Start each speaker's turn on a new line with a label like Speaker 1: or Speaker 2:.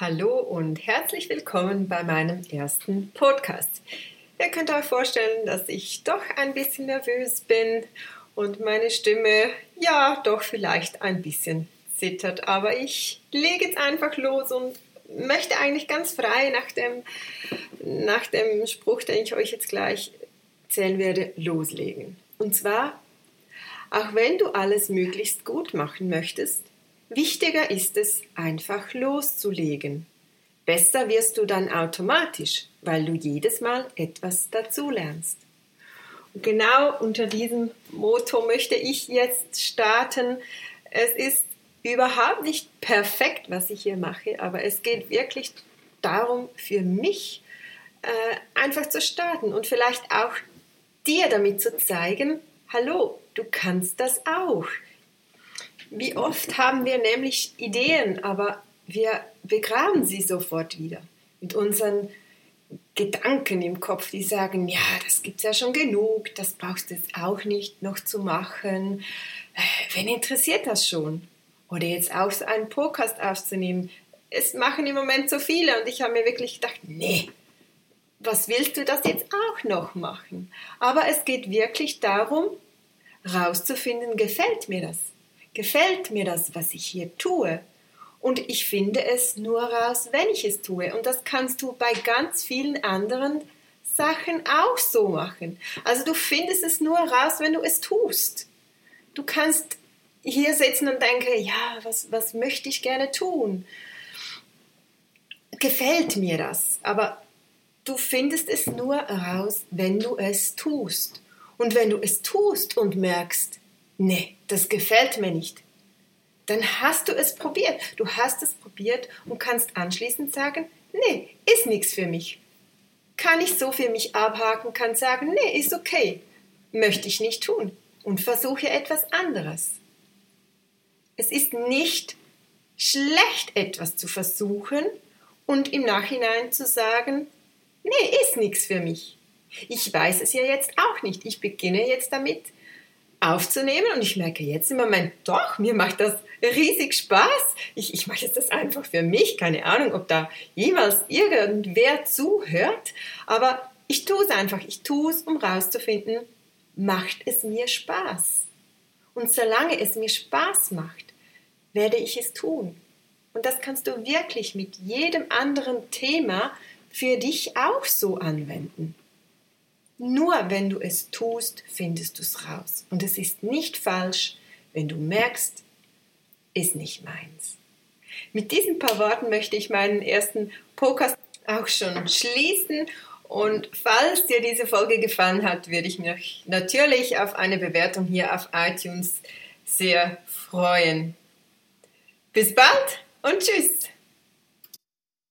Speaker 1: Hallo und herzlich willkommen bei meinem ersten Podcast. Ihr könnt euch vorstellen, dass ich doch ein bisschen nervös bin und meine Stimme ja doch vielleicht ein bisschen zittert, aber ich lege jetzt einfach los und möchte eigentlich ganz frei nach dem, nach dem Spruch, den ich euch jetzt gleich erzählen werde, loslegen. Und zwar, auch wenn du alles möglichst gut machen möchtest, Wichtiger ist es, einfach loszulegen. Besser wirst du dann automatisch, weil du jedes Mal etwas dazulernst. Und genau unter diesem Motto möchte ich jetzt starten. Es ist überhaupt nicht perfekt, was ich hier mache, aber es geht wirklich darum, für mich äh, einfach zu starten und vielleicht auch dir damit zu zeigen, hallo, du kannst das auch. Wie oft haben wir nämlich Ideen, aber wir begraben sie sofort wieder mit unseren Gedanken im Kopf, die sagen, ja, das gibt's ja schon genug, das brauchst du jetzt auch nicht noch zu machen. Äh, wen interessiert das schon? Oder jetzt auch so einen Podcast aufzunehmen. Es machen im Moment so viele und ich habe mir wirklich gedacht, nee, was willst du das jetzt auch noch machen? Aber es geht wirklich darum, rauszufinden, gefällt mir das? Gefällt mir das, was ich hier tue? Und ich finde es nur raus, wenn ich es tue. Und das kannst du bei ganz vielen anderen Sachen auch so machen. Also du findest es nur raus, wenn du es tust. Du kannst hier sitzen und denken, ja, was, was möchte ich gerne tun? Gefällt mir das? Aber du findest es nur raus, wenn du es tust. Und wenn du es tust und merkst, nee, das gefällt mir nicht, dann hast du es probiert. Du hast es probiert und kannst anschließend sagen, nee, ist nichts für mich. Kann ich so für mich abhaken, kann sagen, nee, ist okay, möchte ich nicht tun und versuche etwas anderes. Es ist nicht schlecht, etwas zu versuchen und im Nachhinein zu sagen, nee, ist nichts für mich. Ich weiß es ja jetzt auch nicht. Ich beginne jetzt damit, aufzunehmen und ich merke jetzt im Moment, doch, mir macht das riesig Spaß. Ich, ich mache jetzt das einfach für mich. Keine Ahnung, ob da jemals irgendwer zuhört, aber ich tue es einfach. Ich tue es, um rauszufinden, macht es mir Spaß. Und solange es mir Spaß macht, werde ich es tun. Und das kannst du wirklich mit jedem anderen Thema für dich auch so anwenden. Nur wenn du es tust, findest du es raus. Und es ist nicht falsch, wenn du merkst, ist nicht meins. Mit diesen paar Worten möchte ich meinen ersten Podcast auch schon schließen. Und falls dir diese Folge gefallen hat, würde ich mich natürlich auf eine Bewertung hier auf iTunes sehr freuen. Bis bald und tschüss!